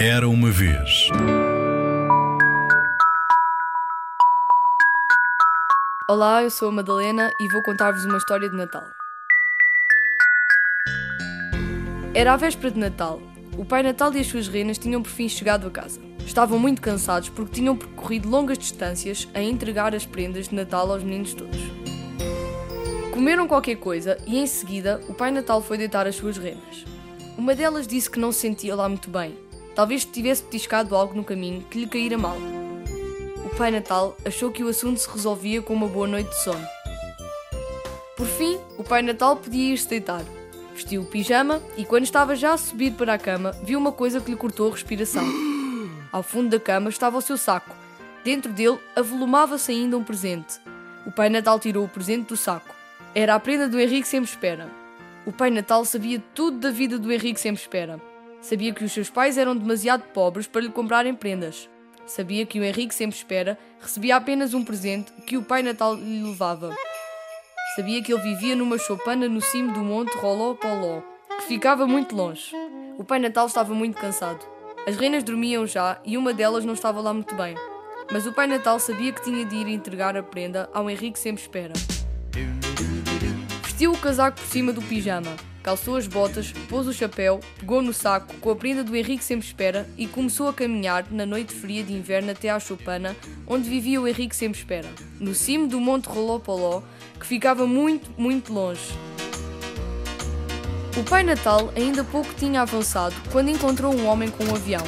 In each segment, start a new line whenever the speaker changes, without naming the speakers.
Era uma vez.
Olá, eu sou a Madalena e vou contar-vos uma história de Natal. Era a véspera de Natal. O Pai Natal e as suas renas tinham por fim chegado a casa. Estavam muito cansados porque tinham percorrido longas distâncias a entregar as prendas de Natal aos meninos todos. Comeram qualquer coisa e em seguida o Pai Natal foi deitar as suas renas. Uma delas disse que não se sentia lá muito bem. Talvez tivesse petiscado algo no caminho que lhe caíra mal. O Pai Natal achou que o assunto se resolvia com uma boa noite de sono. Por fim, o Pai Natal podia ir-se deitar. Vestiu o pijama e, quando estava já a subir para a cama, viu uma coisa que lhe cortou a respiração. Ao fundo da cama estava o seu saco. Dentro dele avolumava-se ainda um presente. O Pai Natal tirou o presente do saco. Era a prenda do Henrique Sempre Espera. O Pai Natal sabia tudo da vida do Henrique Sempre Espera. Sabia que os seus pais eram demasiado pobres para lhe comprarem prendas. Sabia que o Henrique Sempre Espera recebia apenas um presente que o Pai Natal lhe levava. Sabia que ele vivia numa choupana no cimo do monte Roló Poló, que ficava muito longe. O Pai Natal estava muito cansado. As renas dormiam já e uma delas não estava lá muito bem. Mas o Pai Natal sabia que tinha de ir entregar a prenda ao Henrique Sempre Espera. Vestiu o casaco por cima do pijama, calçou as botas, pôs o chapéu, pegou no saco com a prenda do Henrique Sempre Espera e começou a caminhar na noite fria de inverno até à choupana, onde vivia o Henrique Sempre Espera, no cimo do Monte Rolopoló, que ficava muito, muito longe. O Pai Natal ainda pouco tinha avançado quando encontrou um homem com um avião.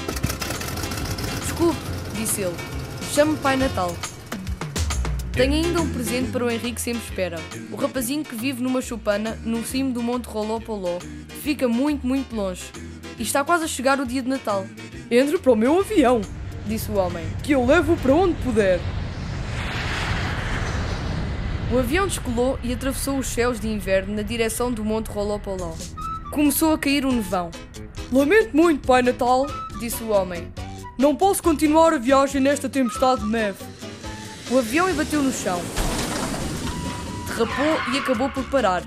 Desculpe, disse ele, chame-me Pai Natal. Tenho ainda um presente para o Henrique Sempre Espera. O rapazinho que vive numa chupana no cimo do Monte Rolopoló, fica muito, muito longe. E está quase a chegar o dia de Natal.
Entre para o meu avião,
Disse o homem.
que eu levo para onde puder.
O avião descolou e atravessou os céus de inverno na direção do Monte Rolopoló. Começou a cair um nevão.
Lamento muito, Pai Natal.
Disse o homem.
Não posso continuar a viagem nesta tempestade de neve.
O avião bateu no chão. Derrapou e acabou por parar.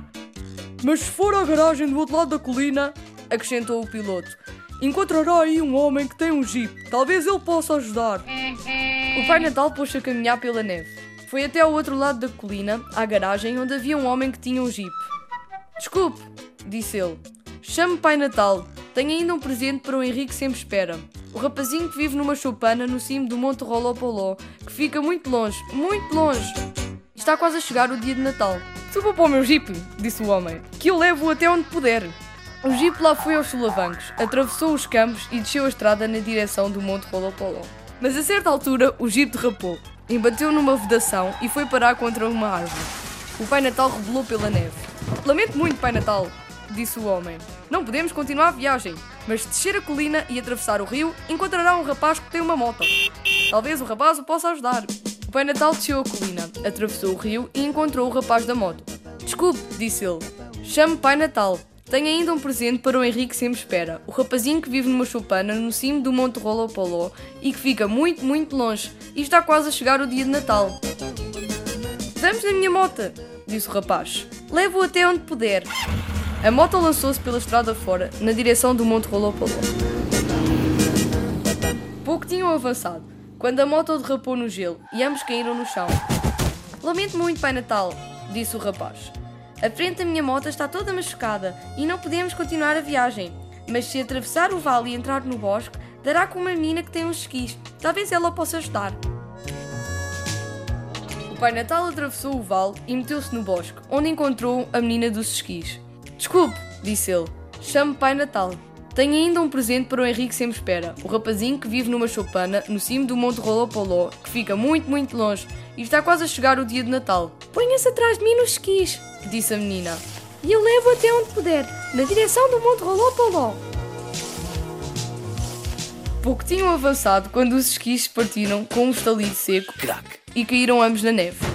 Mas se for à garagem do outro lado da colina,
Acrescentou o piloto.
encontrará aí um homem que tem um jeep. Talvez ele possa ajudar.
O Pai Natal pôs-se a caminhar pela neve. Foi até ao outro lado da colina, à garagem, onde havia um homem que tinha um jeep. Desculpe, disse ele. Chame Pai Natal. Tenho ainda um presente para o Henrique Sempre Espera. O rapazinho que vive numa choupana no cimo do Monte Rolopoló, que fica muito longe, muito longe. Está quase a chegar o dia de Natal.
Suba para o meu jeep, disse o homem, que eu levo até onde puder.
O jeep lá foi aos solavancos, atravessou os campos e desceu a estrada na direção do Monte Rolopoló. Mas a certa altura o jeep derrapou, embateu numa vedação e foi parar contra uma árvore. O Pai Natal rebolou pela neve. Lamento muito, Pai Natal, disse o homem. Não podemos continuar a viagem, mas se descer a colina e atravessar o rio, encontrará um rapaz que tem uma moto. Talvez o rapaz o possa ajudar. O Pai Natal desceu a colina, atravessou o rio e encontrou o rapaz da moto. Desculpe, disse ele. Chame Pai Natal. Tenho ainda um presente para o Henrique Sempre Espera, o rapazinho que vive numa choupana no cimo do Monte Rolopoló e que fica muito, muito longe e está quase a chegar o dia de Natal. Vamos na minha moto, disse o rapaz. Levo-o até onde puder. A moto lançou-se pela estrada fora, na direção do Monte Rolopoló. Pouco tinham avançado, quando a moto derrapou no gelo e ambos caíram no chão. Lamento muito, Pai Natal, disse o rapaz. A frente da minha moto está toda machucada e não podemos continuar a viagem. Mas se atravessar o vale e entrar no bosque, dará com uma menina que tem uns esquis. Talvez ela possa ajudar. O Pai Natal atravessou o vale e meteu-se no bosque, onde encontrou a menina dos esquis. Desculpe, disse ele. Chame Pai Natal. Tenho ainda um presente para o Henrique Sempre Espera, o rapazinho que vive numa choupana no cimo do Monte Rolopoló, que fica muito, muito longe e está quase a chegar o dia de Natal. Ponha-se atrás de mim nos esquis, disse a menina. E eu levo até onde puder, na direção do Monte Rolopoló. Pouco tinham avançado quando os esquis partiram com um estalido seco e caíram ambos na neve.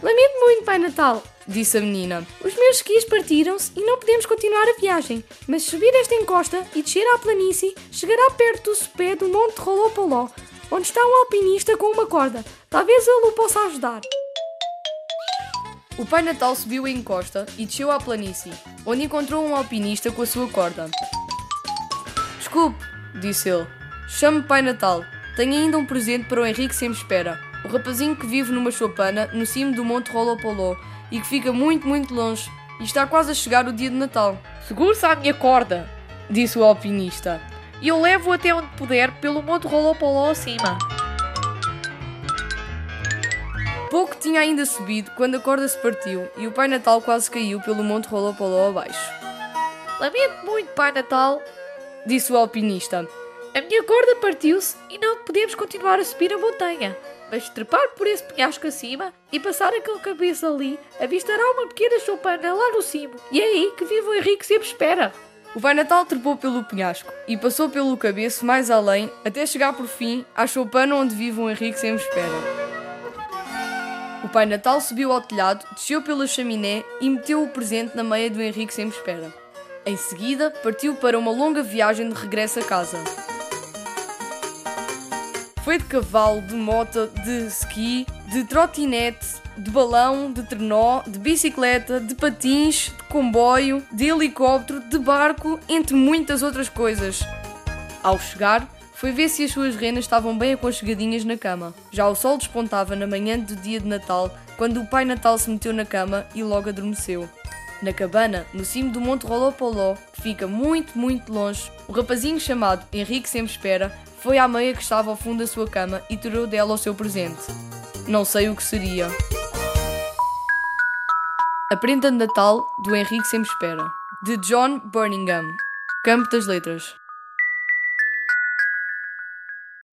Lamento muito, Pai Natal, disse a menina. Os meus esquis partiram-se e não podemos continuar a viagem. Mas subir esta encosta e descer à planície, chegará perto do sopé do Monte Rolopoló, onde está um alpinista com uma corda. Talvez ele o possa ajudar. O Pai Natal subiu a encosta e desceu à planície, onde encontrou um alpinista com a sua corda. Desculpe, disse ele. Chame Pai Natal. Tenho ainda um presente para o Henrique sempre espera. O rapazinho que vive numa choupana no cimo do Monte Rolopoló e que fica muito, muito longe. E está quase a chegar o dia de Natal.
Segure-se à minha corda,
disse o alpinista.
E eu levo até onde puder pelo Monte Rolopoló acima.
Pouco tinha ainda subido quando a corda se partiu e o Pai Natal quase caiu pelo Monte Rolopoló abaixo.
Lamento muito, Pai Natal,
disse o alpinista.
A minha corda partiu-se e não podemos continuar a subir a montanha. Mas trepar por esse penhasco acima e passar aquele cabeça ali, avistará uma pequena choupana lá no cimo. E é aí que vive o Henrique sempre espera.
O Pai Natal trepou pelo penhasco e passou pelo cabeço mais além até chegar por fim à choupana onde vive o Henrique sempre espera. O Pai Natal subiu ao telhado, desceu pela chaminé e meteu o presente na meia do Henrique sempre espera. Em seguida, partiu para uma longa viagem de regresso a casa. Foi de cavalo, de moto, de ski, de trotinete, de balão, de trenó, de bicicleta, de patins, de comboio, de helicóptero, de barco, entre muitas outras coisas. Ao chegar, foi ver se as suas renas estavam bem aconchegadinhas na cama. Já o sol despontava na manhã do dia de Natal, quando o Pai Natal se meteu na cama e logo adormeceu. Na cabana, no cimo do Monte Rolopoló, que fica muito, muito longe, o rapazinho chamado Henrique Sempre Espera foi à meia que estava ao fundo da sua cama e tirou dela o seu presente. Não sei o que seria. A prenda de Natal do Henrique Sempre Espera, de John Birmingham, Campo das Letras.